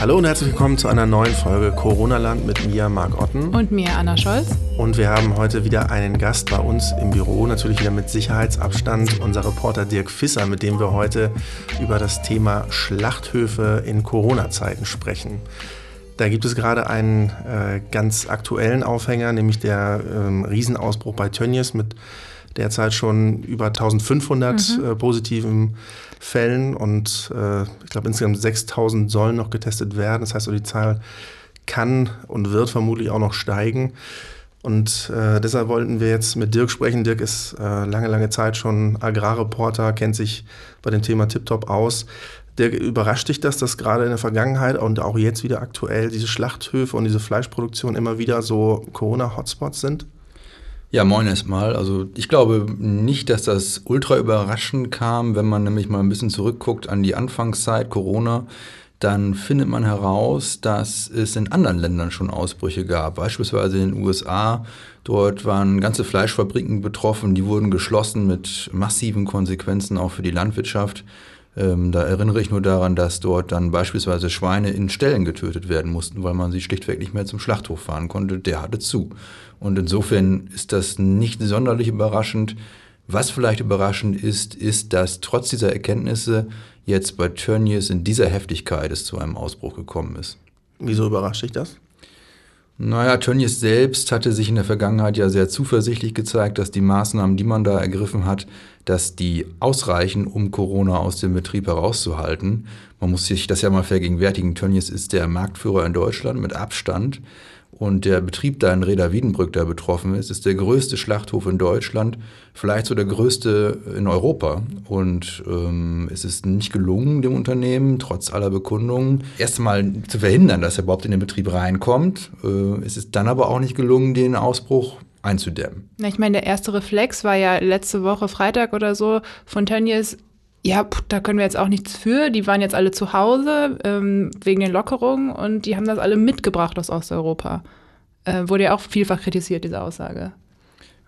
Hallo und herzlich willkommen zu einer neuen Folge Corona-Land mit mir, Marc Otten. Und mir, Anna Scholz. Und wir haben heute wieder einen Gast bei uns im Büro, natürlich wieder mit Sicherheitsabstand, unser Reporter Dirk Fisser, mit dem wir heute über das Thema Schlachthöfe in Corona-Zeiten sprechen. Da gibt es gerade einen äh, ganz aktuellen Aufhänger, nämlich der ähm, Riesenausbruch bei Tönnies mit derzeit schon über 1500 mhm. äh, positiven Fällen und äh, ich glaube insgesamt 6000 sollen noch getestet werden. Das heißt, also die Zahl kann und wird vermutlich auch noch steigen. Und äh, deshalb wollten wir jetzt mit Dirk sprechen. Dirk ist äh, lange, lange Zeit schon Agrarreporter, kennt sich bei dem Thema Tiptop aus. Dirk, überrascht dich das, dass gerade in der Vergangenheit und auch jetzt wieder aktuell diese Schlachthöfe und diese Fleischproduktion immer wieder so Corona-Hotspots sind? Ja, moin erstmal. Also ich glaube nicht, dass das ultra überraschend kam, wenn man nämlich mal ein bisschen zurückguckt an die Anfangszeit Corona. Dann findet man heraus, dass es in anderen Ländern schon Ausbrüche gab. Beispielsweise in den USA. Dort waren ganze Fleischfabriken betroffen, die wurden geschlossen mit massiven Konsequenzen auch für die Landwirtschaft. Ähm, da erinnere ich nur daran, dass dort dann beispielsweise Schweine in Ställen getötet werden mussten, weil man sie schlichtweg nicht mehr zum Schlachthof fahren konnte. Der hatte zu. Und insofern ist das nicht sonderlich überraschend. Was vielleicht überraschend ist, ist, dass trotz dieser Erkenntnisse jetzt bei Tönnies in dieser Heftigkeit es zu einem Ausbruch gekommen ist. Wieso überrascht dich das? Naja, Tönnies selbst hatte sich in der Vergangenheit ja sehr zuversichtlich gezeigt, dass die Maßnahmen, die man da ergriffen hat, dass die ausreichen, um Corona aus dem Betrieb herauszuhalten. Man muss sich das ja mal vergegenwärtigen. Tönnies ist der Marktführer in Deutschland mit Abstand. Und der Betrieb da in Reda-Wiedenbrück, der betroffen ist, ist der größte Schlachthof in Deutschland, vielleicht so der größte in Europa. Und ähm, es ist nicht gelungen, dem Unternehmen, trotz aller Bekundungen, erstmal zu verhindern, dass er überhaupt in den Betrieb reinkommt. Äh, es ist dann aber auch nicht gelungen, den Ausbruch einzudämmen. Na, ich meine, der erste Reflex war ja letzte Woche Freitag oder so von Tönnies, ja, da können wir jetzt auch nichts für. Die waren jetzt alle zu Hause ähm, wegen den Lockerungen und die haben das alle mitgebracht aus Osteuropa. Äh, wurde ja auch vielfach kritisiert, diese Aussage.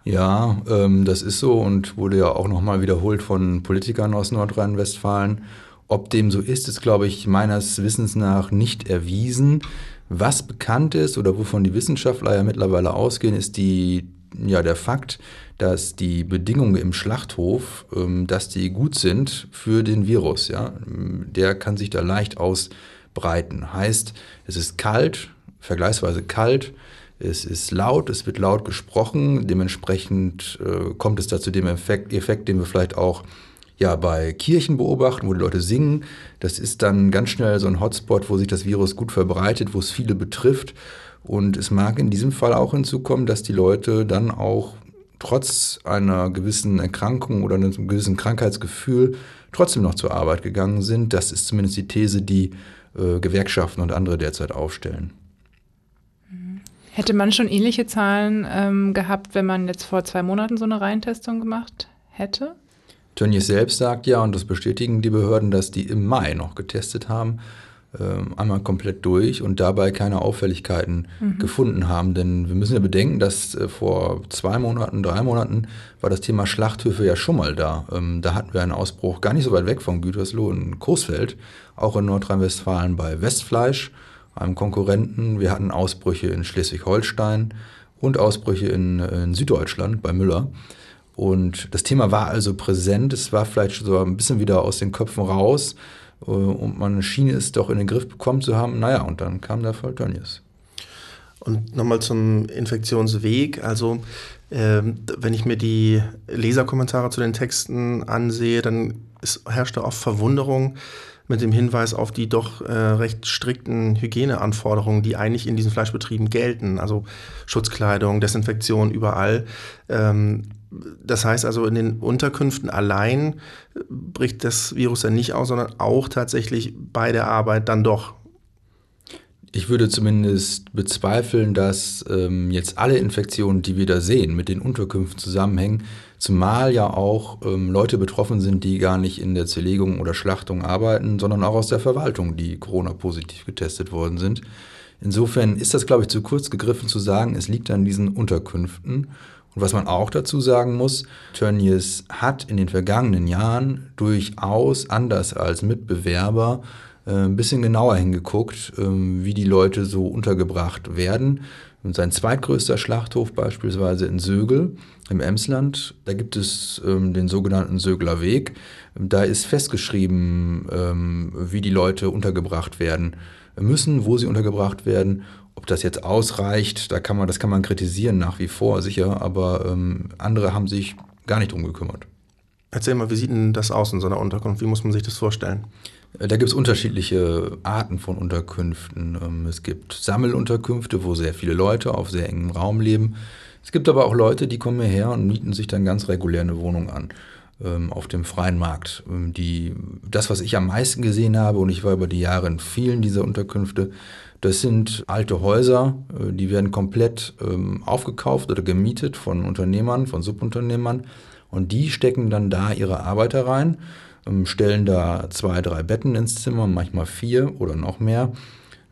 Ja, ähm, das ist so und wurde ja auch nochmal wiederholt von Politikern aus Nordrhein-Westfalen. Ob dem so ist, ist, glaube ich, meines Wissens nach nicht erwiesen. Was bekannt ist oder wovon die Wissenschaftler ja mittlerweile ausgehen, ist die, ja, der Fakt, dass die Bedingungen im Schlachthof, ähm, dass die gut sind für den Virus. Ja? Der kann sich da leicht ausbreiten. Heißt, es ist kalt, vergleichsweise kalt, es ist laut, es wird laut gesprochen, dementsprechend äh, kommt es da zu dem Effekt, Effekt, den wir vielleicht auch ja, bei Kirchen beobachten, wo die Leute singen. Das ist dann ganz schnell so ein Hotspot, wo sich das Virus gut verbreitet, wo es viele betrifft. Und es mag in diesem Fall auch hinzukommen, dass die Leute dann auch trotz einer gewissen Erkrankung oder einem gewissen Krankheitsgefühl trotzdem noch zur Arbeit gegangen sind. Das ist zumindest die These, die äh, Gewerkschaften und andere derzeit aufstellen. Mhm. Hätte man schon ähnliche Zahlen ähm, gehabt, wenn man jetzt vor zwei Monaten so eine Reihentestung gemacht hätte? Tönnies selbst sagt ja, und das bestätigen die Behörden, dass die im Mai noch getestet haben ähm, einmal komplett durch und dabei keine Auffälligkeiten mhm. gefunden haben. Denn wir müssen ja bedenken, dass äh, vor zwei Monaten, drei Monaten war das Thema Schlachthöfe ja schon mal da. Ähm, da hatten wir einen Ausbruch gar nicht so weit weg von Gütersloh in Coesfeld, auch in Nordrhein-Westfalen bei Westfleisch, einem Konkurrenten. Wir hatten Ausbrüche in Schleswig-Holstein und Ausbrüche in, in Süddeutschland bei Müller. Und das Thema war also präsent. Es war vielleicht so ein bisschen wieder aus den Köpfen raus. Äh, und man schien es doch in den Griff bekommen zu haben. Naja, und dann kam der Fall Tönnies. Und nochmal zum Infektionsweg. Also, äh, wenn ich mir die Leserkommentare zu den Texten ansehe, dann ist, herrscht da oft Verwunderung mit dem Hinweis auf die doch äh, recht strikten Hygieneanforderungen, die eigentlich in diesen Fleischbetrieben gelten. Also Schutzkleidung, Desinfektion überall. Ähm, das heißt also, in den Unterkünften allein bricht das Virus dann nicht aus, sondern auch tatsächlich bei der Arbeit dann doch. Ich würde zumindest bezweifeln, dass ähm, jetzt alle Infektionen, die wir da sehen, mit den Unterkünften zusammenhängen, zumal ja auch ähm, Leute betroffen sind, die gar nicht in der Zerlegung oder Schlachtung arbeiten, sondern auch aus der Verwaltung, die Corona-positiv getestet worden sind. Insofern ist das, glaube ich, zu kurz gegriffen zu sagen, es liegt an diesen Unterkünften. Und was man auch dazu sagen muss, Tönnies hat in den vergangenen Jahren durchaus anders als Mitbewerber äh, ein bisschen genauer hingeguckt, ähm, wie die Leute so untergebracht werden. Und sein zweitgrößter Schlachthof beispielsweise in Sögel im Emsland, da gibt es ähm, den sogenannten Sögler Weg. Da ist festgeschrieben, ähm, wie die Leute untergebracht werden müssen, wo sie untergebracht werden. Ob das jetzt ausreicht, da kann man, das kann man kritisieren nach wie vor, sicher, aber ähm, andere haben sich gar nicht drum gekümmert. Erzähl mal, wie sieht denn das aus in so einer Unterkunft? Wie muss man sich das vorstellen? Äh, da gibt es unterschiedliche Arten von Unterkünften. Ähm, es gibt Sammelunterkünfte, wo sehr viele Leute auf sehr engem Raum leben. Es gibt aber auch Leute, die kommen hierher und mieten sich dann ganz regulär eine Wohnung an ähm, auf dem freien Markt. Ähm, die, das, was ich am meisten gesehen habe, und ich war über die Jahre in vielen dieser Unterkünfte, das sind alte Häuser, äh, die werden komplett aufgekauft oder gemietet von Unternehmern, von Subunternehmern. Und die stecken dann da ihre Arbeiter rein ähm, stellen da zwei, drei Betten ins Zimmer, manchmal vier oder noch mehr.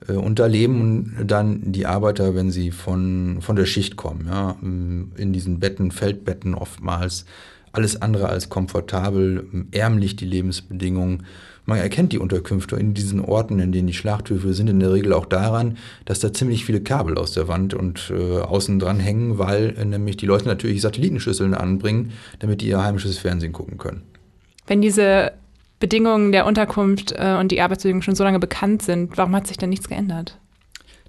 Äh, und da leben dann die Arbeiter, wenn sie von, von der Schicht kommen, ja, ähm, in diesen Betten, Feldbetten oftmals. Alles andere als komfortabel, ähm, ärmlich die Lebensbedingungen. Man erkennt die Unterkünfte in diesen Orten, in denen die Schlachthöfe sind, in der Regel auch daran, dass da ziemlich viele Kabel aus der Wand und äh, außen dran hängen, weil äh, nämlich die Leute natürlich Satellitenschüsseln anbringen, damit die ihr heimisches Fernsehen gucken können wenn diese Bedingungen der Unterkunft äh, und die Arbeitsbedingungen schon so lange bekannt sind, warum hat sich denn nichts geändert?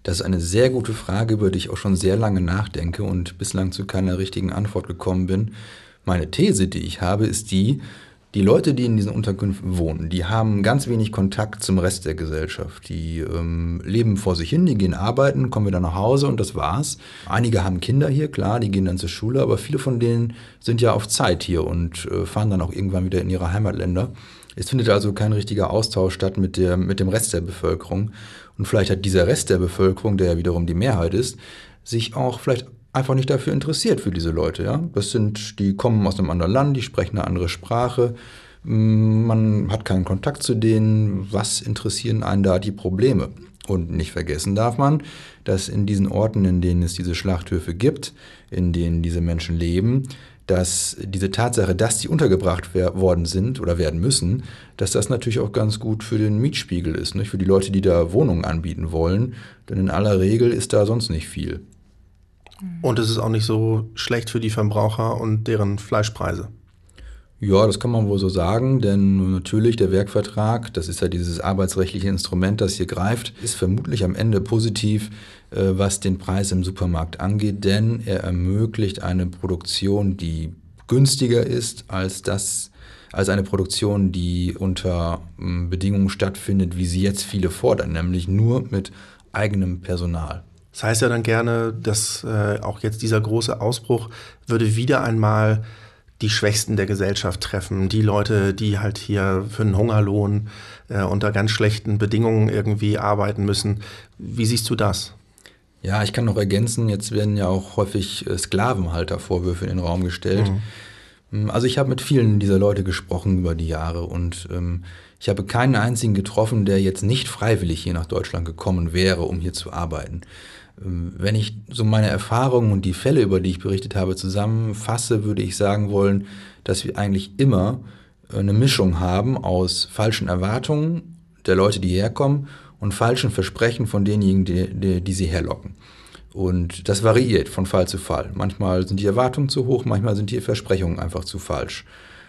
Das ist eine sehr gute Frage, über die ich auch schon sehr lange nachdenke und bislang zu keiner richtigen Antwort gekommen bin. Meine These, die ich habe, ist die, die Leute, die in diesen Unterkünften wohnen, die haben ganz wenig Kontakt zum Rest der Gesellschaft. Die ähm, leben vor sich hin, die gehen arbeiten, kommen wieder nach Hause und das war's. Einige haben Kinder hier, klar, die gehen dann zur Schule, aber viele von denen sind ja auf Zeit hier und äh, fahren dann auch irgendwann wieder in ihre Heimatländer. Es findet also kein richtiger Austausch statt mit, der, mit dem Rest der Bevölkerung. Und vielleicht hat dieser Rest der Bevölkerung, der ja wiederum die Mehrheit ist, sich auch vielleicht einfach nicht dafür interessiert für diese Leute. Ja? Das sind, die kommen aus einem anderen Land, die sprechen eine andere Sprache. Mm, man hat keinen Kontakt zu denen. Was interessieren einen da die Probleme? Und nicht vergessen darf man, dass in diesen Orten, in denen es diese Schlachthöfe gibt, in denen diese Menschen leben, dass diese Tatsache, dass die untergebracht worden sind oder werden müssen, dass das natürlich auch ganz gut für den Mietspiegel ist, nicht? für die Leute, die da Wohnungen anbieten wollen. Denn in aller Regel ist da sonst nicht viel. Und es ist auch nicht so schlecht für die Verbraucher und deren Fleischpreise. Ja, das kann man wohl so sagen, denn natürlich der Werkvertrag, das ist ja dieses arbeitsrechtliche Instrument, das hier greift, ist vermutlich am Ende positiv, äh, was den Preis im Supermarkt angeht, denn er ermöglicht eine Produktion, die günstiger ist als das, als eine Produktion, die unter ähm, Bedingungen stattfindet, wie sie jetzt viele fordern, nämlich nur mit eigenem Personal. Das heißt ja dann gerne, dass äh, auch jetzt dieser große Ausbruch würde wieder einmal die Schwächsten der Gesellschaft treffen, die Leute, die halt hier für einen Hungerlohn äh, unter ganz schlechten Bedingungen irgendwie arbeiten müssen. Wie siehst du das? Ja, ich kann noch ergänzen, jetzt werden ja auch häufig äh, Sklavenhaltervorwürfe in den Raum gestellt. Mhm. Mm, also ich habe mit vielen dieser Leute gesprochen über die Jahre und ähm, ich habe keinen einzigen getroffen, der jetzt nicht freiwillig hier nach Deutschland gekommen wäre, um hier zu arbeiten. Ähm, wenn ich so meine Erfahrungen und die Fälle, über die ich berichtet habe, zusammenfasse, würde ich sagen wollen, dass wir eigentlich immer äh, eine Mischung haben aus falschen Erwartungen der Leute, die herkommen, und falschen Versprechen von denjenigen, die, die, die sie herlocken. Und das variiert von Fall zu Fall. Manchmal sind die Erwartungen zu hoch, manchmal sind die Versprechungen einfach zu falsch.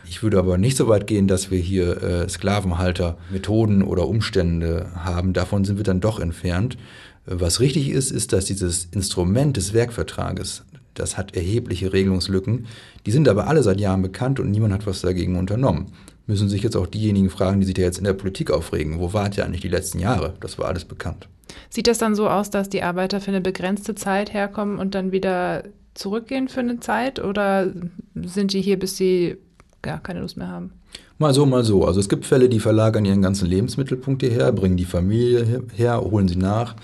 Ich würde aber nicht so weit gehen, dass wir hier äh, Sklavenhalter, Methoden oder Umstände haben. Davon sind wir dann doch entfernt. Was richtig ist, ist, dass dieses Instrument des Werkvertrages, das hat erhebliche Regelungslücken, die sind aber alle seit Jahren bekannt und niemand hat was dagegen unternommen. Müssen sich jetzt auch diejenigen fragen, die sich da jetzt in der Politik aufregen. Wo wart ihr eigentlich die letzten Jahre? Das war alles bekannt. Sieht das dann so aus, dass die Arbeiter für eine begrenzte Zeit herkommen und dann wieder zurückgehen für eine Zeit? Oder sind die hier, bis sie gar keine Lust mehr haben? Mal so, mal so. Also es gibt Fälle, die verlagern ihren ganzen Lebensmittelpunkt hierher, bringen die Familie her, holen sie nach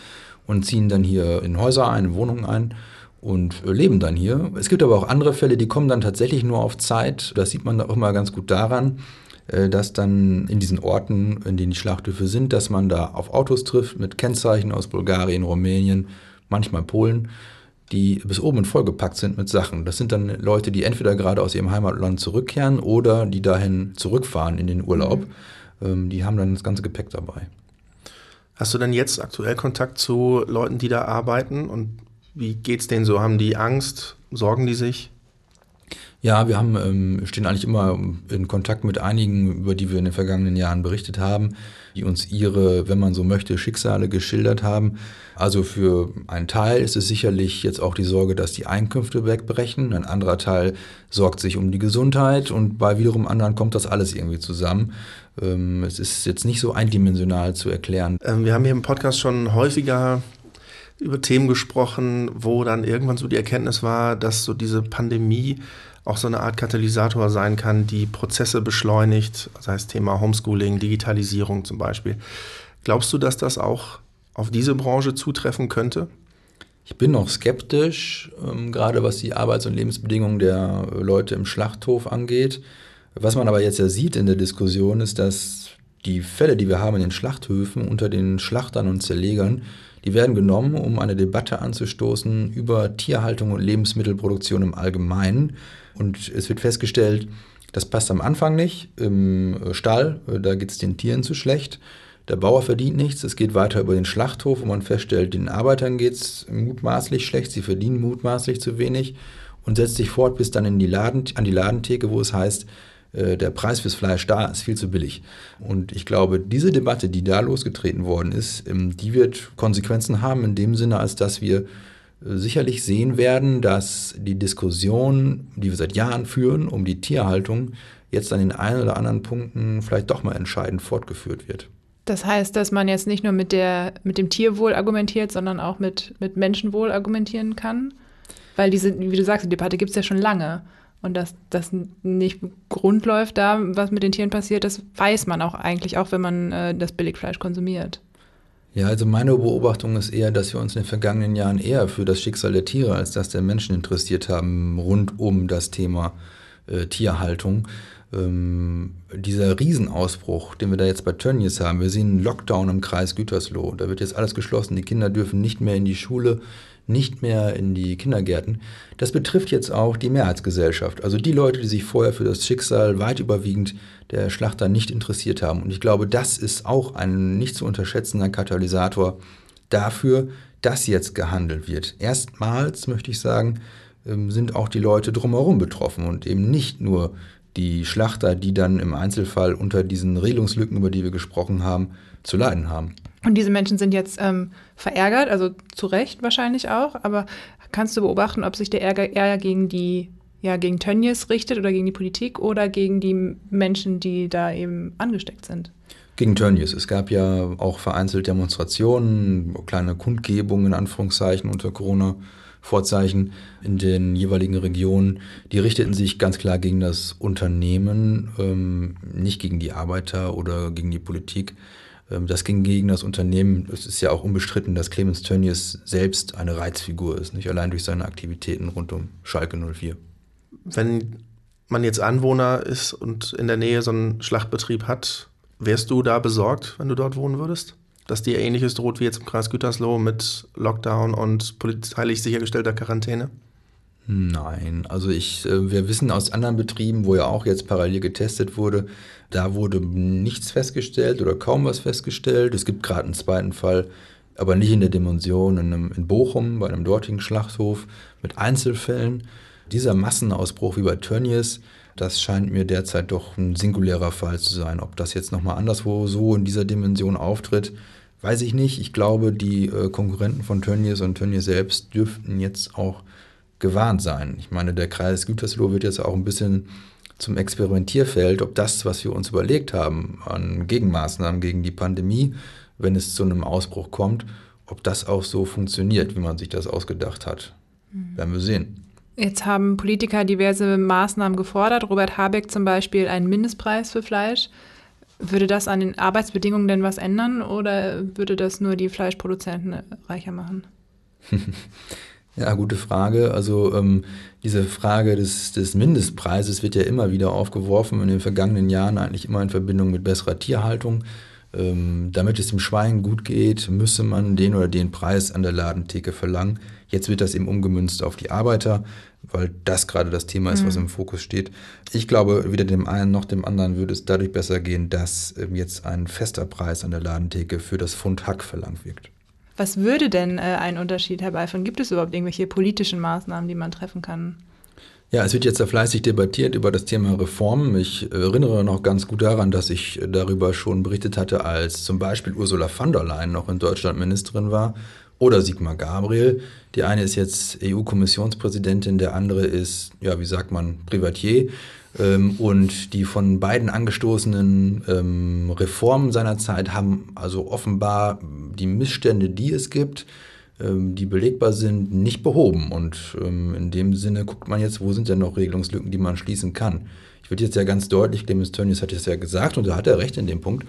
und ziehen dann hier in Häuser ein, in Wohnungen ein und leben dann hier. Es gibt aber auch andere Fälle, die kommen dann tatsächlich nur auf Zeit. Das sieht man auch immer ganz gut daran, äh, dass dann in diesen Orten, in denen die Schlachthöfe sind, dass man da auf Autos trifft mit Kennzeichen aus Bulgarien, Rumänien, manchmal Polen, die bis oben vollgepackt sind mit Sachen. Das sind dann Leute, die entweder gerade aus ihrem Heimatland zurückkehren oder die dahin zurückfahren in den Urlaub. Mhm. Ähm, die haben dann das ganze Gepäck dabei. Hast du denn jetzt aktuell Kontakt zu Leuten, die da arbeiten und wie geht's denen so? Haben die Angst? Sorgen die sich? Ja, wir haben, ähm, stehen eigentlich immer in Kontakt mit einigen, über die wir in den vergangenen Jahren berichtet haben, die uns ihre, wenn man so möchte, Schicksale geschildert haben. Also für einen Teil ist es sicherlich jetzt auch die Sorge, dass die Einkünfte wegbrechen. Ein anderer Teil sorgt sich um die Gesundheit und bei wiederum anderen kommt das alles irgendwie zusammen. Ähm, es ist jetzt nicht so eindimensional zu erklären. Ähm, wir haben hier im Podcast schon häufiger über Themen gesprochen, wo dann irgendwann so die Erkenntnis war, dass so diese Pandemie auch so eine Art Katalysator sein kann, die Prozesse beschleunigt, das heißt Thema Homeschooling, Digitalisierung zum Beispiel. Glaubst du, dass das auch auf diese Branche zutreffen könnte? Ich bin noch skeptisch, ähm, gerade was die Arbeits- und Lebensbedingungen der Leute im Schlachthof angeht. Was man aber jetzt ja sieht in der Diskussion, ist, dass die Fälle, die wir haben in den Schlachthöfen unter den Schlachtern und Zerlegern, die werden genommen, um eine Debatte anzustoßen über Tierhaltung und Lebensmittelproduktion im Allgemeinen. Und es wird festgestellt, das passt am Anfang nicht. Im Stall, äh, da geht es den Tieren zu schlecht. Der Bauer verdient nichts. Es geht weiter über den Schlachthof, wo man feststellt, den Arbeitern geht es mutmaßlich schlecht. Sie verdienen mutmaßlich zu wenig und setzt sich fort bis dann in die Laden, an die Ladentheke, wo es heißt, der Preis fürs Fleisch da ist viel zu billig. Und ich glaube, diese Debatte, die da losgetreten worden ist, ähm, die wird Konsequenzen haben in dem Sinne, als dass wir äh, sicherlich sehen werden, dass die Diskussion, die wir seit Jahren führen, um die Tierhaltung, jetzt an den einen oder anderen Punkten vielleicht doch mal entscheidend fortgeführt wird. Das heißt, dass man jetzt nicht nur mit, der, mit dem Tierwohl argumentiert, sondern auch mit, mit Menschenwohl argumentieren kann? Weil diese, wie du sagst, die Debatte gibt es ja schon lange. Und dass das nicht Grund läuft da, was mit den Tieren passiert, das weiß man auch eigentlich, auch wenn man äh, das Billigfleisch konsumiert. Ja, also meine Beobachtung ist eher, dass wir uns in den vergangenen Jahren eher für das Schicksal der Tiere als das der Menschen interessiert haben, rund um das Thema äh, Tierhaltung. Ähm, dieser Riesenausbruch, den wir da jetzt bei Tönnies haben, wir sehen einen Lockdown im Kreis Gütersloh, da wird jetzt alles geschlossen, die Kinder dürfen nicht mehr in die Schule, nicht mehr in die Kindergärten. Das betrifft jetzt auch die Mehrheitsgesellschaft, also die Leute, die sich vorher für das Schicksal weit überwiegend der Schlachter nicht interessiert haben. Und ich glaube, das ist auch ein nicht zu unterschätzender Katalysator dafür, dass jetzt gehandelt wird. Erstmals, möchte ich sagen, ähm, sind auch die Leute drumherum betroffen und eben nicht nur die Schlachter, die dann im Einzelfall unter diesen Regelungslücken, über die wir gesprochen haben, zu leiden haben. Und diese Menschen sind jetzt ähm, verärgert, also zu Recht wahrscheinlich auch, aber kannst du beobachten, ob sich der Ärger eher gegen die, ja, gegen Tönnies richtet oder gegen die Politik oder gegen die Menschen, die da eben angesteckt sind? Gegen Tönnies. Es gab ja auch vereinzelt Demonstrationen, kleine Kundgebungen in Anführungszeichen unter Corona-Vorzeichen in den jeweiligen Regionen. Die richteten sich ganz klar gegen das Unternehmen, ähm, nicht gegen die Arbeiter oder gegen die Politik. Ähm, das ging gegen das Unternehmen. Es ist ja auch unbestritten, dass Clemens Tönnies selbst eine Reizfigur ist, nicht allein durch seine Aktivitäten rund um Schalke 04. Wenn man jetzt Anwohner ist und in der Nähe so einen Schlachtbetrieb hat, wärst du da besorgt, wenn du dort wohnen würdest? Dass dir ähnliches droht wie jetzt im Kreis Gütersloh mit Lockdown und polizeilich sichergestellter Quarantäne? Nein, also ich, äh, wir wissen aus anderen Betrieben, wo ja auch jetzt parallel getestet wurde, da wurde nichts festgestellt oder kaum was festgestellt. Es gibt gerade einen zweiten Fall, aber nicht in der Dimension in, einem, in Bochum, bei einem dortigen Schlachthof mit Einzelfällen. Dieser Massenausbruch wie bei Tönnies, das scheint mir derzeit doch ein singulärer Fall zu sein. Ob das jetzt nochmal anderswo so in dieser Dimension auftritt, weiß ich nicht. Ich glaube, die äh, Konkurrenten von Tönnies und Tönnies selbst dürften jetzt auch gewarnt sein. Ich meine, der Kreis Gütersloh wird jetzt auch ein bisschen zum Experimentierfeld, ob das, was wir uns überlegt haben an Gegenmaßnahmen gegen die Pandemie, wenn es zu einem Ausbruch kommt, ob das auch so funktioniert, wie man sich das ausgedacht hat. Mhm. Werden wir sehen. Jetzt haben Politiker diverse Maßnahmen gefordert. Robert Habeck zum Beispiel einen Mindestpreis für Fleisch. Würde das an den Arbeitsbedingungen denn was ändern oder würde das nur die Fleischproduzenten reicher machen? Ja, gute Frage. Also ähm, diese Frage des, des Mindestpreises wird ja immer wieder aufgeworfen, in den vergangenen Jahren eigentlich immer in Verbindung mit besserer Tierhaltung. ähm, damit es dem Schwein gut geht, müsse man den oder den Preis an der Ladentheke verlangen. Jetzt wird das eben umgemünzt auf die Arbeiter, weil das gerade das Thema ist, mhm. was im Fokus steht. Ich glaube, weder dem einen noch dem anderen würde es dadurch besser gehen, dass ähm, jetzt ein fester Preis an der Ladentheke für das Pfund Hack verlangt wird. Was würde denn äh, einen Unterschied herbeiführen? Gibt es überhaupt irgendwelche politischen Maßnahmen, die man treffen kann? Ja, es wird jetzt sehr fleißig debattiert über das Thema Reformen. Ich erinnere noch ganz gut daran, dass ich darüber schon berichtet hatte, als zum Beispiel Ursula von der Leyen noch in Deutschland Ministerin war oder Sigmar Gabriel. Die eine ist jetzt EU-Kommissionspräsidentin, der andere ist, ja, wie sagt man, Privatier. Ähm, und die von beiden angestoßenen ähm, Reformen seiner Zeit haben also offenbar die Missstände, die es gibt, ähm, die belegbar sind, nicht behoben. Und in dem Sinne guckt man jetzt, wo sind denn noch Regelungslücken, die man schließen kann. Ich würde jetzt ja ganz deutlich, Clemens Tönnies hat es ja gesagt und da hat er recht in dem Punkt.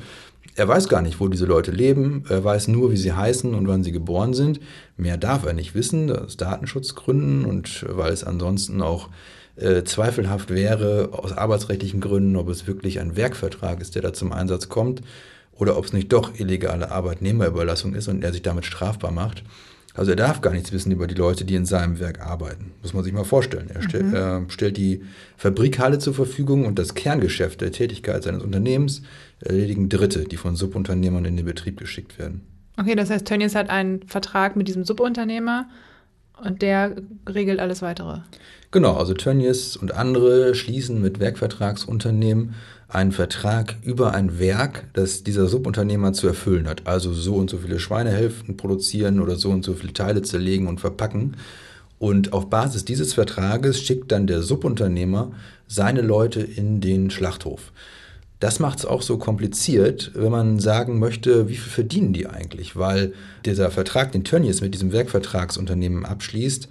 Er weiß gar nicht, wo diese Leute leben. Er weiß nur, wie sie heißen und wann sie geboren sind. Mehr darf er nicht wissen, aus Datenschutzgründen und weil es ansonsten auch äh, zweifelhaft wäre, aus arbeitsrechtlichen Gründen, ob es wirklich ein Werkvertrag ist, der da zum Einsatz kommt oder ob es nicht doch illegale Arbeitnehmerüberlassung ist und er sich damit strafbar macht. Also er darf gar nichts wissen über die Leute, die in seinem Werk arbeiten. Muss man sich mal vorstellen. Er, stell, mhm. er stellt die Fabrikhalle zur Verfügung und das Kerngeschäft der Tätigkeit seines Unternehmens erledigen Dritte, die von Subunternehmern in den Betrieb geschickt werden. Okay, das heißt, Tönnies hat einen Vertrag mit diesem Subunternehmer und der regelt alles weitere. Genau, also Tönnies und andere schließen mit Werkvertragsunternehmen einen Vertrag über ein Werk, das dieser Subunternehmer zu erfüllen hat. Also so und so viele Schweinehälften produzieren oder so und so viele Teile zerlegen und verpacken. Und auf Basis dieses Vertrages schickt dann der Subunternehmer seine Leute in den Schlachthof. Das macht es auch so kompliziert, wenn man sagen möchte, wie viel verdienen die eigentlich? Weil dieser Vertrag, den Tönnies mit diesem Werkvertragsunternehmen abschließt,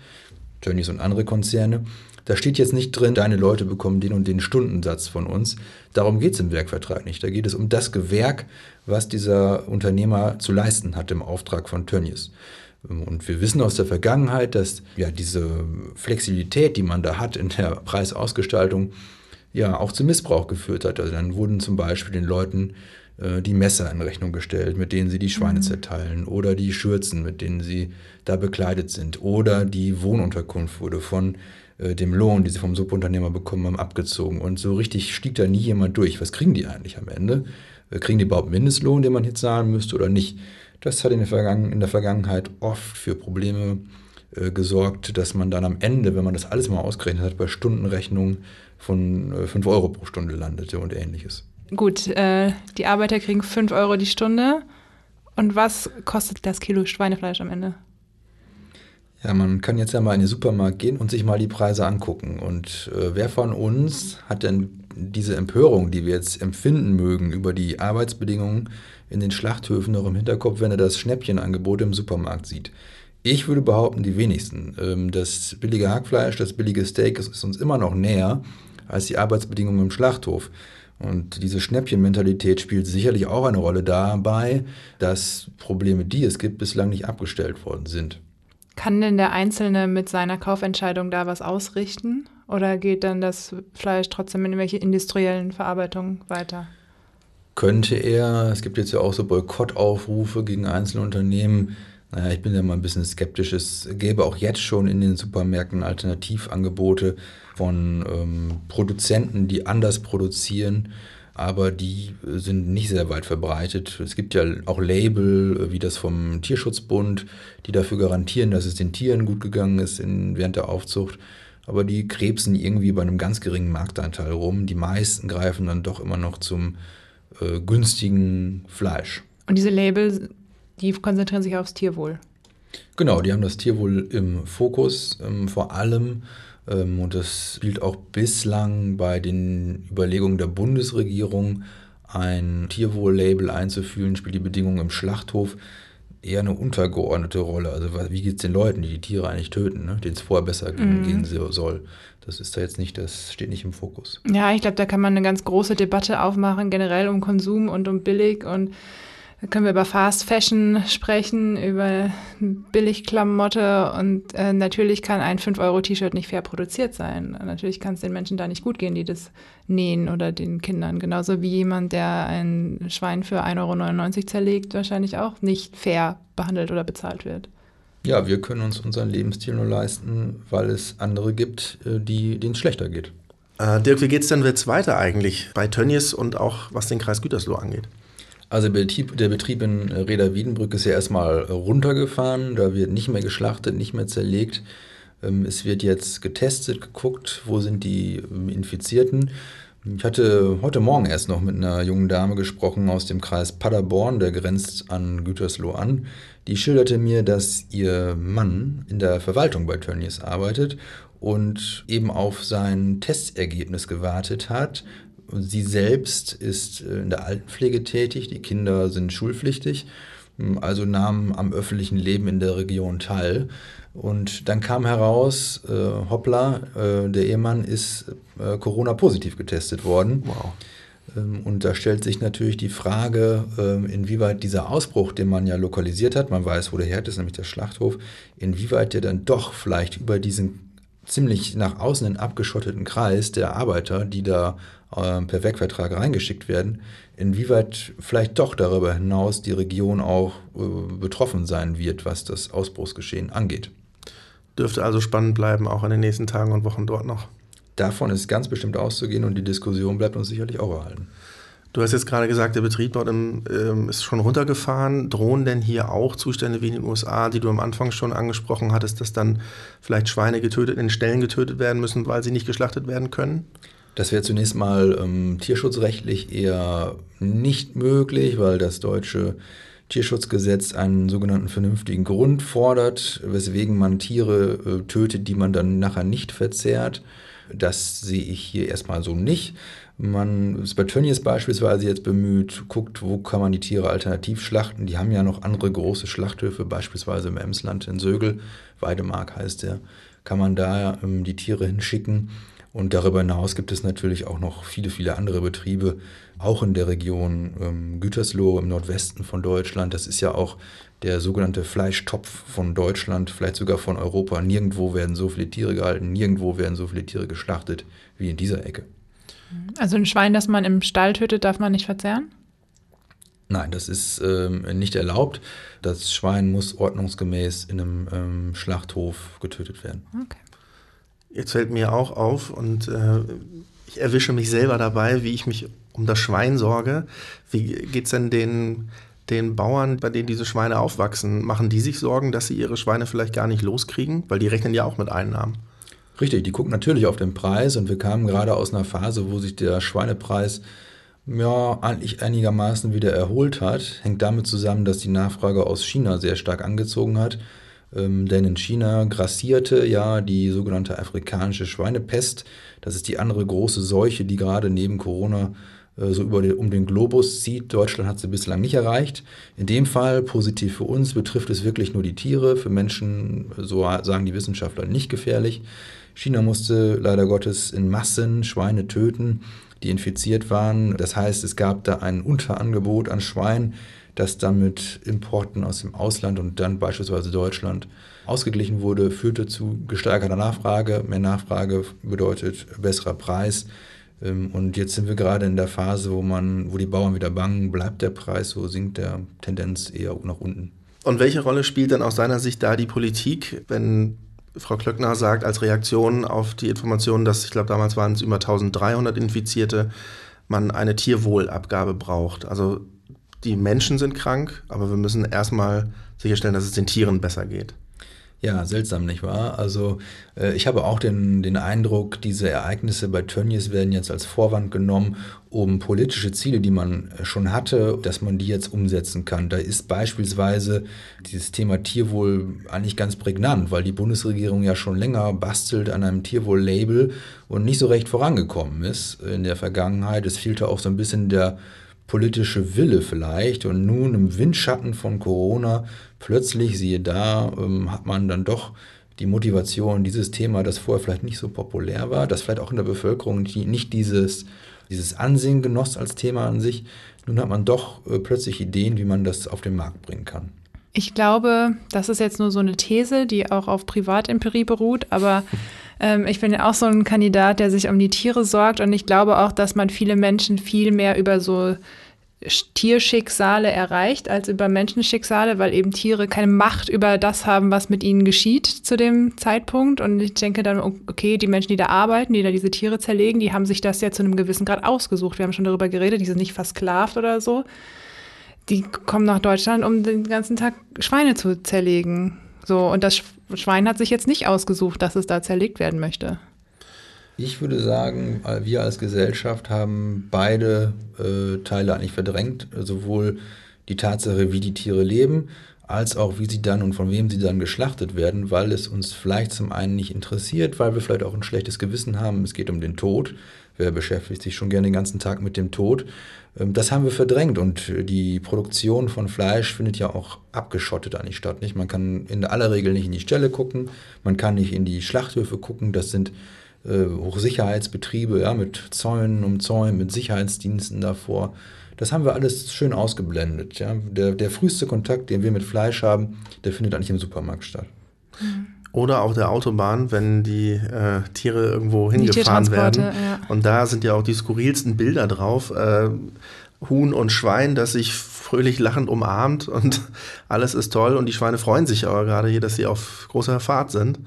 Tönnies und andere Konzerne, da steht jetzt nicht drin, deine Leute bekommen den und den Stundensatz von uns. Darum geht es im Werkvertrag nicht. Da geht es um das Gewerk, was dieser Unternehmer zu leisten hat im Auftrag von Tönnies. Und wir wissen aus der Vergangenheit, dass ja diese Flexibilität, die man da hat in der Preisausgestaltung, ja auch zu Missbrauch geführt hat. Also dann wurden zum Beispiel den Leuten äh, die Messer in Rechnung gestellt, mit denen sie die Schweine mhm. zerteilen, oder die Schürzen, mit denen sie da bekleidet sind, oder die Wohnunterkunft wurde von äh, dem Lohn, die sie vom Subunternehmer bekommen haben, abgezogen. Und so richtig stieg da nie jemand durch. Was kriegen die eigentlich am Ende? Äh, kriegen die überhaupt Mindestlohn, den man jetzt zahlen müsste oder nicht? Das hat in der, Vergangen in der Vergangenheit oft für Probleme äh, gesorgt, dass man dann am Ende, wenn man das alles mal ausgerechnet hat, bei Stundenrechnungen von äh, 5 Euro pro Stunde landete und ähnliches. Gut, äh, die Arbeiter kriegen 5 Euro die Stunde. Und was kostet das Kilo Schweinefleisch am Ende? Ja, man kann jetzt ja mal in den Supermarkt gehen und sich mal die Preise angucken. Und äh, wer von uns hat denn diese Empörung, die wir jetzt empfinden mögen über die Arbeitsbedingungen in den Schlachthöfen noch im Hinterkopf, wenn er das Schnäppchenangebot im Supermarkt sieht? Ich würde behaupten, die wenigsten. Ähm, das billige Hackfleisch, das billige Steak ist uns immer noch näher als die Arbeitsbedingungen im Schlachthof. Und diese Schnäppchenmentalität spielt sicherlich auch eine Rolle dabei, dass Probleme, die es gibt, bislang nicht abgestellt worden sind. Kann denn der Einzelne mit seiner Kaufentscheidung da was ausrichten? Oder geht dann das Fleisch trotzdem in irgendwelche industriellen Verarbeitungen weiter? Könnte er. Es gibt jetzt ja auch so Boykottaufrufe gegen einzelne Unternehmen. Naja, ich bin ja mal ein bisschen skeptisch. Es gäbe auch jetzt schon in den Supermärkten Alternativangebote von ähm, Produzenten, die anders produzieren aber die äh, sind nicht sehr weit verbreitet. Es gibt ja auch Label, äh, wie das vom Tierschutzbund, die dafür garantieren, dass es den Tieren gut gegangen ist in, während der Aufzucht. Aber die krebsen irgendwie bei einem ganz geringen Marktanteil rum. Die meisten greifen dann doch immer noch zum äh, günstigen Fleisch. Und diese Label, die konzentrieren sich aufs Tierwohl? Genau, die haben das Tierwohl im Fokus, ähm, vor allem und das spielt auch bislang bei den Überlegungen der Bundesregierung, ein Tierwohl-Label einzuführen, spielt die Bedingungen im Schlachthof eher eine untergeordnete Rolle. Also wie geht es den Leuten, die die Tiere eigentlich töten, ne? denen es vorher besser gehen, mm. gehen soll. Das ist da jetzt nicht, das steht nicht im Fokus. Ja, ich glaube, da kann man eine ganz große Debatte aufmachen, generell um Konsum und um billig und Da können wir über Fast Fashion sprechen, über Billigklamotte und äh, natürlich kann ein 5-Euro-T-Shirt nicht fair produziert sein. Natürlich kann es den Menschen da nicht gut gehen, die das nähen oder den Kindern. Genauso wie jemand, der ein Schwein für 1,99 Euro zerlegt, wahrscheinlich auch nicht fair behandelt oder bezahlt wird. Ja, wir können uns unseren Lebensstil nur leisten, weil es andere gibt, äh, die, denen es schlechter geht. Äh, Dirk, wie geht es denn jetzt weiter eigentlich bei Tönnies und auch was den Kreis Gütersloh angeht? Also der Betrieb, der Betrieb in Reda Wiedenbrück ist ja erstmal runtergefahren, da wird nicht mehr geschlachtet, nicht mehr zerlegt. Ähm, es wird jetzt getestet, geguckt, wo sind die ähm, Infizierten. Ich hatte heute Morgen erst noch mit einer jungen Dame gesprochen aus dem Kreis Paderborn, der grenzt an Gütersloh an. Die schilderte mir, dass ihr Mann in der Verwaltung bei Tönnies arbeitet und eben auf sein Testergebnis gewartet hat, Sie selbst ist äh, in der Altenpflege tätig, die Kinder sind schulpflichtig, hm, also nahmen am öffentlichen Leben in der Region teil. Und dann kam heraus, äh, hoppla, äh, der Ehemann ist äh, Corona-positiv getestet worden. Wow. Ähm, und da stellt sich natürlich die Frage, ähm, inwieweit dieser Ausbruch, den man ja lokalisiert hat, man weiß, wo der Herd ist, nämlich der Schlachthof, inwieweit der dann doch vielleicht über diesen ziemlich nach außen hin abgeschotteten Kreis der Arbeiter, die da per Wegvertrag reingeschickt werden, inwieweit vielleicht doch darüber hinaus die Region auch äh, betroffen sein wird, was das Ausbruchsgeschehen angeht. Dürfte also spannend bleiben, auch in den nächsten Tagen und Wochen dort noch. Davon ist ganz bestimmt auszugehen und die Diskussion bleibt uns sicherlich auch erhalten. Du hast jetzt gerade gesagt, der Betrieb dort im, ähm, ist schon runtergefahren. Drohen denn hier auch Zustände wie in den USA, die du am Anfang schon angesprochen hattest, dass dann vielleicht Schweine getötet, in Stellen getötet werden müssen, weil sie nicht geschlachtet werden können? Das wäre zunächst mal ähm, tierschutzrechtlich eher nicht möglich, weil das deutsche Tierschutzgesetz einen sogenannten vernünftigen Grund fordert, weswegen man Tiere äh, tötet, die man dann nachher nicht verzehrt. Das sehe ich hier erstmal so nicht. Man ist bei Tönnies beispielsweise jetzt bemüht, guckt, wo kann man die Tiere alternativ schlachten. Die haben ja noch andere große Schlachthöfe, beispielsweise im Emsland in Sögel, Weidemark heißt der, kann man da ähm, die Tiere hinschicken. Und darüber hinaus gibt es natürlich auch noch viele, viele andere Betriebe, auch in der Region ähm, Gütersloh im Nordwesten von Deutschland. Das ist ja auch der sogenannte Fleischtopf von Deutschland, vielleicht sogar von Europa. Nirgendwo werden so viele Tiere gehalten, nirgendwo werden so viele Tiere geschlachtet wie in dieser Ecke. Also ein Schwein, das man im Stall tötet, darf man nicht verzehren? Nein, das ist ähm, nicht erlaubt. Das Schwein muss ordnungsgemäß in einem ähm, Schlachthof getötet werden. Okay. Jetzt fällt mir auch auf und äh, ich erwische mich selber dabei, wie ich mich um das Schwein sorge. Wie geht es denn den, den Bauern, bei denen diese Schweine aufwachsen? Machen die sich Sorgen, dass sie ihre Schweine vielleicht gar nicht loskriegen? Weil die rechnen ja auch mit Einnahmen. Richtig, die gucken natürlich auf den Preis und wir kamen gerade aus einer Phase, wo sich der Schweinepreis ja eigentlich einigermaßen wieder erholt hat. Hängt damit zusammen, dass die Nachfrage aus China sehr stark angezogen hat. Ähm, denn in China grassierte ja die sogenannte afrikanische Schweinepest. Das ist die andere große Seuche, die gerade neben Corona äh, so über den, um den Globus zieht. Deutschland hat sie bislang nicht erreicht. In dem Fall, positiv für uns, betrifft es wirklich nur die Tiere. Für Menschen, so sagen die Wissenschaftler, nicht gefährlich. China musste leider Gottes in Massen Schweine töten, die infiziert waren. Das heißt, es gab da ein Unterangebot an Schweinen, das dann mit Importen aus dem Ausland und dann beispielsweise Deutschland ausgeglichen wurde, führte zu gesteigerter Nachfrage. Mehr Nachfrage bedeutet besserer Preis. Ähm, und jetzt sind wir gerade in der Phase, wo man, wo die Bauern wieder bangen, bleibt der Preis so, sinkt der Tendenz eher nach unten. Und welche Rolle spielt denn aus seiner Sicht da die Politik, wenn Frau Klöckner sagt, als Reaktion auf die Information, dass ich glaube, damals waren es über 1300 Infizierte, man eine Tierwohlabgabe braucht. Also die Menschen sind krank, aber wir müssen erstmal sicherstellen, dass es den Tieren besser geht. Ja, seltsam, nicht wahr? Also äh, ich habe auch den, den Eindruck, diese Ereignisse bei Tönnies werden jetzt als Vorwand genommen, um politische Ziele, die man äh, schon hatte, dass man die jetzt umsetzen kann. Da ist beispielsweise dieses Thema Tierwohl eigentlich ganz prägnant, weil die Bundesregierung ja schon länger bastelt an einem Tierwohl-Label und nicht so recht vorangekommen ist in der Vergangenheit. Es fehlte auch so ein bisschen der politische Wille vielleicht. Und nun im Windschatten von Corona, plötzlich, siehe da, ähm, hat man dann doch die Motivation, dieses Thema, das vorher vielleicht nicht so populär war, das vielleicht auch in der Bevölkerung nicht dieses dieses Ansehen genoss als Thema an sich. Nun hat man doch äh, plötzlich Ideen, wie man das auf den Markt bringen kann. Ich glaube, das ist jetzt nur so eine These, die auch auf Privatempirie beruht, aber ähm, ich bin ja auch so ein Kandidat, der sich um die Tiere sorgt und ich glaube auch, dass man viele Menschen viel mehr über so Tierschicksale erreicht als über Menschenschicksale, weil eben Tiere keine Macht über das haben, was mit ihnen geschieht zu dem Zeitpunkt. Und ich denke dann, okay, die Menschen, die da arbeiten, die da diese Tiere zerlegen, die haben sich das ja zu einem gewissen Grad ausgesucht. Wir haben schon darüber geredet, die sind nicht versklavt oder so. Die kommen nach Deutschland, um den ganzen Tag Schweine zu zerlegen. So, und das Schwein hat sich jetzt nicht ausgesucht, dass es da zerlegt werden möchte. Ich würde sagen, wir als Gesellschaft haben beide äh, Teile eigentlich verdrängt, sowohl die Tatsache, wie die Tiere leben, als auch wie sie dann und von wem sie dann geschlachtet werden, weil es uns vielleicht zum einen nicht interessiert, weil wir vielleicht auch ein schlechtes Gewissen haben. Es geht um den Tod. Wer beschäftigt sich schon gerne den ganzen Tag mit dem Tod? Ähm, das haben wir verdrängt und die Produktion von Fleisch findet ja auch abgeschottet eigentlich statt. Nicht? Man kann in aller Regel nicht in die Stelle gucken, man kann nicht in die Schlachthöfe gucken. Das sind äh, Hochsicherheitsbetriebe, ja, mit Zäunen um Zäunen, mit Sicherheitsdiensten davor. Das haben wir alles schön ausgeblendet. Ja. Der, der früheste Kontakt, den wir mit Fleisch haben, der findet eigentlich im Supermarkt statt. Oder auf der Autobahn, wenn die äh, Tiere irgendwo hingefahren werden. Ja. Und da sind ja auch die skurrilsten Bilder drauf. Äh, Huhn und Schwein, das sich fröhlich lachend umarmt und alles ist toll und die Schweine freuen sich aber gerade hier, dass sie auf großer Fahrt sind.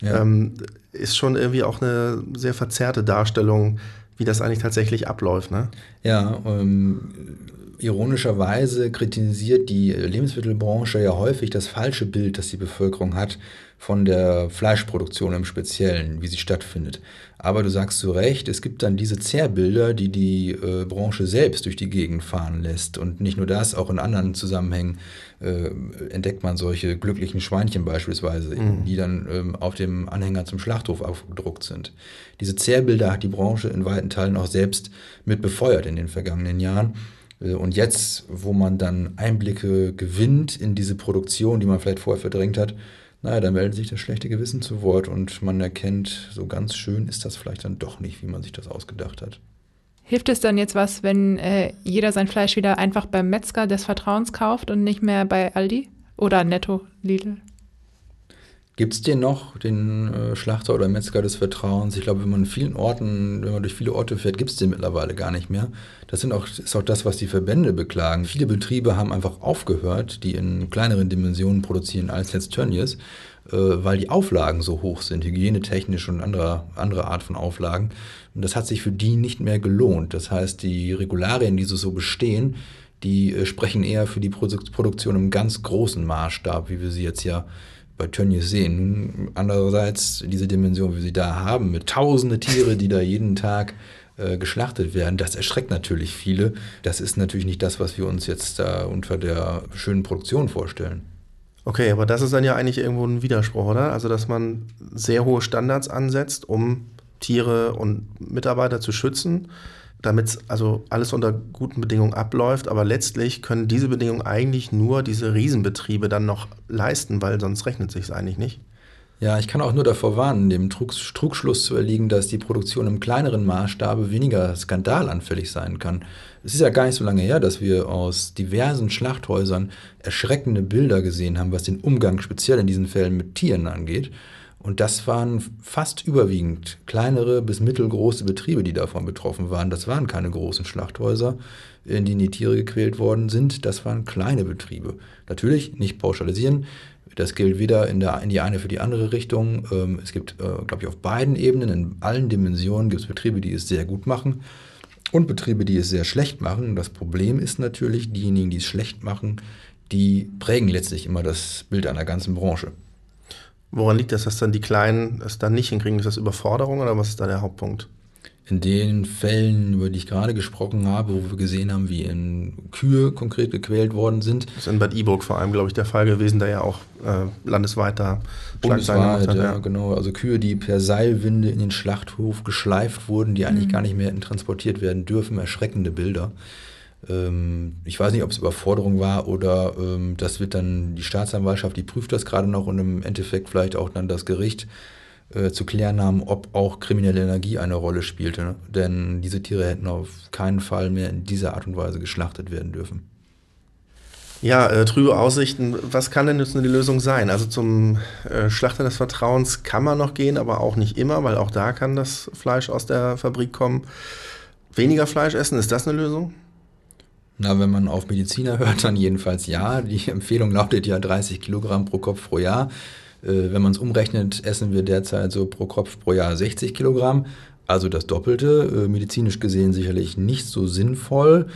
Ja. Ähm, ist schon irgendwie auch eine sehr verzerrte Darstellung, wie das eigentlich tatsächlich abläuft. Ne? Ja, ähm, ironischerweise kritisiert die Lebensmittelbranche ja häufig das falsche Bild, das die Bevölkerung hat von der Fleischproduktion im Speziellen, wie sie stattfindet. Aber du sagst zu Recht, es gibt dann diese Zerrbilder, die die äh, Branche selbst durch die Gegend fahren lässt. Und nicht nur das, auch in anderen Zusammenhängen äh, entdeckt man solche glücklichen Schweinchen beispielsweise, mhm. die dann ähm, auf dem Anhänger zum Schlachthof aufgedruckt sind. Diese Zerrbilder hat die Branche in weiten Teilen auch selbst mit befeuert in den vergangenen Jahren. Äh, und jetzt, wo man dann Einblicke gewinnt in diese Produktion, die man vielleicht vorher verdrängt hat, naja, dann meldet sich das schlechte Gewissen zu Wort und man erkennt, so ganz schön ist das vielleicht dann doch nicht, wie man sich das ausgedacht hat. Hilft es dann jetzt was, wenn äh, jeder sein Fleisch wieder einfach beim Metzger des Vertrauens kauft und nicht mehr bei Aldi oder Netto, Lidl? Gibt es den noch, den äh, Schlachter oder Metzger des Vertrauens? Ich glaube, wenn man in vielen Orten, wenn man durch viele Orte fährt, gibt es den mittlerweile gar nicht mehr. Das sind auch, ist auch das, was die Verbände beklagen. Viele Betriebe haben einfach aufgehört, die in kleineren Dimensionen produzieren als jetzt Tönnies, äh, weil die Auflagen so hoch sind, hygienetechnisch und andere, andere Art von Auflagen. Und das hat sich für die nicht mehr gelohnt. Das heißt, die Regularien, die so bestehen, die äh, sprechen eher für die Produktion im ganz großen Maßstab, wie wir sie jetzt ja bei Tönnies sehen. Andererseits diese Dimension, wie sie da haben, mit tausende Tiere, die da jeden Tag äh, geschlachtet werden, das erschreckt natürlich viele. Das ist natürlich nicht das, was wir uns jetzt da unter der schönen Produktion vorstellen. Okay, aber das ist dann ja eigentlich irgendwo ein Widerspruch, oder? Also, dass man sehr hohe Standards ansetzt, um Tiere und Mitarbeiter zu schützen damit also alles unter guten Bedingungen abläuft. Aber letztlich können diese Bedingungen eigentlich nur diese Riesenbetriebe dann noch leisten, weil sonst rechnet sich es eigentlich nicht. Ja, ich kann auch nur davor warnen, dem Trug, Trugschluss zu erliegen, dass die Produktion im kleineren Maßstabe weniger skandalanfällig sein kann. Es ist ja gar nicht so lange her, dass wir aus diversen Schlachthäusern erschreckende Bilder gesehen haben, was den Umgang speziell in diesen Fällen mit Tieren angeht. Und das waren fast überwiegend kleinere bis mittelgroße Betriebe, die davon betroffen waren. Das waren keine großen Schlachthäuser, in denen die Tiere gequält worden sind. Das waren kleine Betriebe. Natürlich nicht pauschalisieren. Das gilt weder in, der, in die eine für die andere Richtung. Ähm, es gibt, äh, glaube ich, auf beiden Ebenen, in allen Dimensionen gibt es Betriebe, die es sehr gut machen und Betriebe, die es sehr schlecht machen. Das Problem ist natürlich, diejenigen, die es schlecht machen, die prägen letztlich immer das Bild einer ganzen Branche. Woran liegt das, dass dann die Kleinen es dann nicht hinkriegen? Ist das Überforderung oder was ist da der Hauptpunkt? In den Fällen, über die ich gerade gesprochen habe, wo wir gesehen haben, wie in Kühe konkret gequält worden sind. Das ist in Bad Iburg vor allem, glaube ich, der Fall gewesen, der ja auch äh, landesweit da Schlagzeilen hat. Ja, ja, genau. Also Kühe, die per Seilwinde in den Schlachthof geschleift wurden, die eigentlich mhm. gar nicht mehr hätten transportiert werden dürfen. Erschreckende Bilder. Ähm, ich weiß nicht, ob es Überforderung war oder ähm, das wird dann die Staatsanwaltschaft, die prüft das gerade noch und im Endeffekt vielleicht auch dann das Gericht. äh, zu klären haben, ob auch kriminelle Energie eine Rolle spielte. Denn diese Tiere hätten auf keinen Fall mehr in dieser Art und Weise geschlachtet werden dürfen. Ja, äh, trübe Aussichten. Was kann denn jetzt nur die Lösung sein? Also zum äh, Schlachter des Vertrauens kann man noch gehen, aber auch nicht immer, weil auch da kann das Fleisch aus der Fabrik kommen. Weniger Fleisch essen, ist das eine Lösung? Na, wenn man auf Mediziner hört, dann jedenfalls ja. Die Empfehlung lautet ja 30 Kilogramm pro Kopf pro Jahr. Äh, wenn man es umrechnet, essen wir derzeit so pro Kopf pro Jahr 60 Kilogramm. Also das Doppelte. Äh, medizinisch gesehen sicherlich nicht so sinnvoll.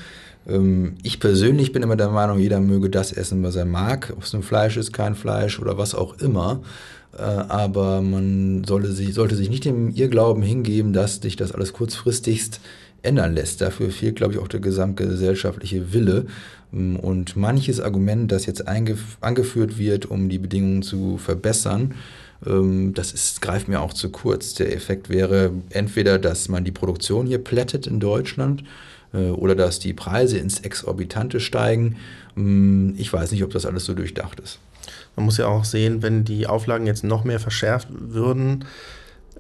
Ähm, ich persönlich bin immer der Meinung, jeder möge das essen, was er mag, ob es ein Fleisch ist, kein Fleisch oder was auch immer. Äh, aber man sollte sich, sollte sich nicht dem Irrglauben hingeben, dass sich das alles kurzfristigst ändern lässt. Dafür fehlt, glaube ich, auch der gesamtgesellschaftliche Wille. Ähm, und manches Argument, das jetzt angeführt wird, um die Bedingungen zu verbessern, ähm, das ist, greift mir auch zu kurz. Der Effekt wäre entweder, dass man die Produktion hier plättet in Deutschland äh, oder dass die Preise ins Exorbitante steigen. Mm, ich weiß nicht, ob das alles so durchdacht ist. Man muss ja auch sehen, wenn die Auflagen jetzt noch mehr verschärft würden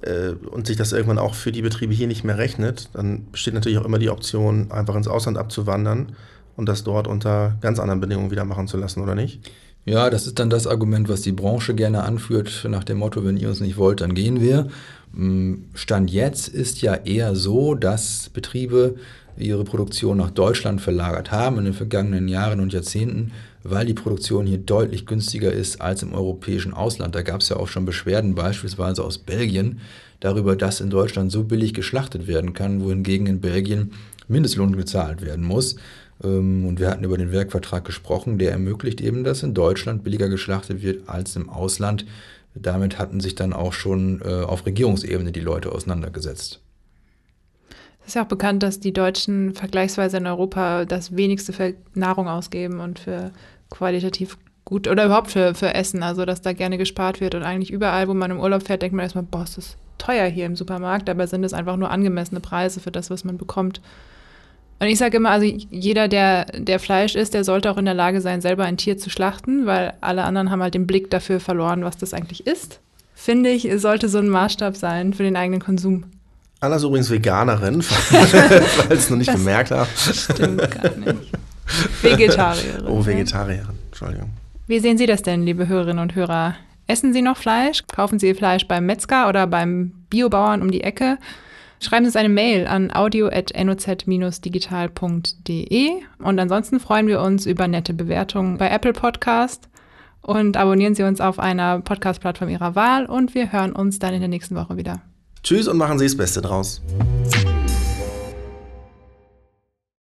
äh, und sich das irgendwann auch für die Betriebe hier nicht mehr rechnet, dann besteht natürlich auch immer die Option, einfach ins Ausland abzuwandern und das dort unter ganz anderen Bedingungen wieder machen zu lassen, oder nicht? Ja, das ist dann das Argument, was die Branche gerne anführt, nach dem Motto, wenn ihr uns nicht wollt, dann gehen wir. Mm, Stand jetzt ist ja eher so, dass Betriebe ihre Produktion nach Deutschland verlagert haben in den vergangenen Jahren und Jahrzehnten, weil die Produktion hier deutlich günstiger ist als im europäischen Ausland. Da gab es ja auch schon Beschwerden, beispielsweise aus Belgien, darüber, dass in Deutschland so billig geschlachtet werden kann, wohingegen in Belgien Mindestlohn gezahlt werden muss. Ähm, und wir hatten über den Werkvertrag gesprochen, der ermöglicht eben, dass in Deutschland billiger geschlachtet wird als im Ausland. Damit hatten sich dann auch schon äh, auf Regierungsebene die Leute auseinandergesetzt. Es ist ja auch bekannt, dass die Deutschen vergleichsweise in Europa das wenigste für Nahrung ausgeben und für qualitativ gut oder überhaupt für, für Essen. Also, dass da gerne gespart wird und eigentlich überall, wo man im Urlaub fährt, denkt man erstmal, boah, es ist teuer hier im Supermarkt. Dabei sind es einfach nur angemessene Preise für das, was man bekommt. Und ich sage immer, also jeder, der, der Fleisch isst, der sollte auch in der Lage sein, selber ein Tier zu schlachten, weil alle anderen haben halt den Blick dafür verloren, was das eigentlich ist. Finde ich, sollte so ein Maßstab sein für den eigenen Konsum. Anna ist übrigens Veganerin, falls es noch nicht das gemerkt habt. Stimmt gar nicht. Vegetarierin. Oh, Vegetarierin, Entschuldigung. Wie sehen Sie das denn, liebe Hörerinnen und Hörer? Essen Sie noch Fleisch? Kaufen Sie Ihr Fleisch beim Metzger oder beim Biobauern um die Ecke? Schreiben Sie uns eine Mail an audio.noz-digital.de und ansonsten freuen wir uns über nette Bewertungen bei Apple Podcast und abonnieren Sie uns auf einer Podcast-Plattform Ihrer Wahl und wir hören uns dann in der nächsten Woche wieder. Tschüss und machen Sie das Beste draus.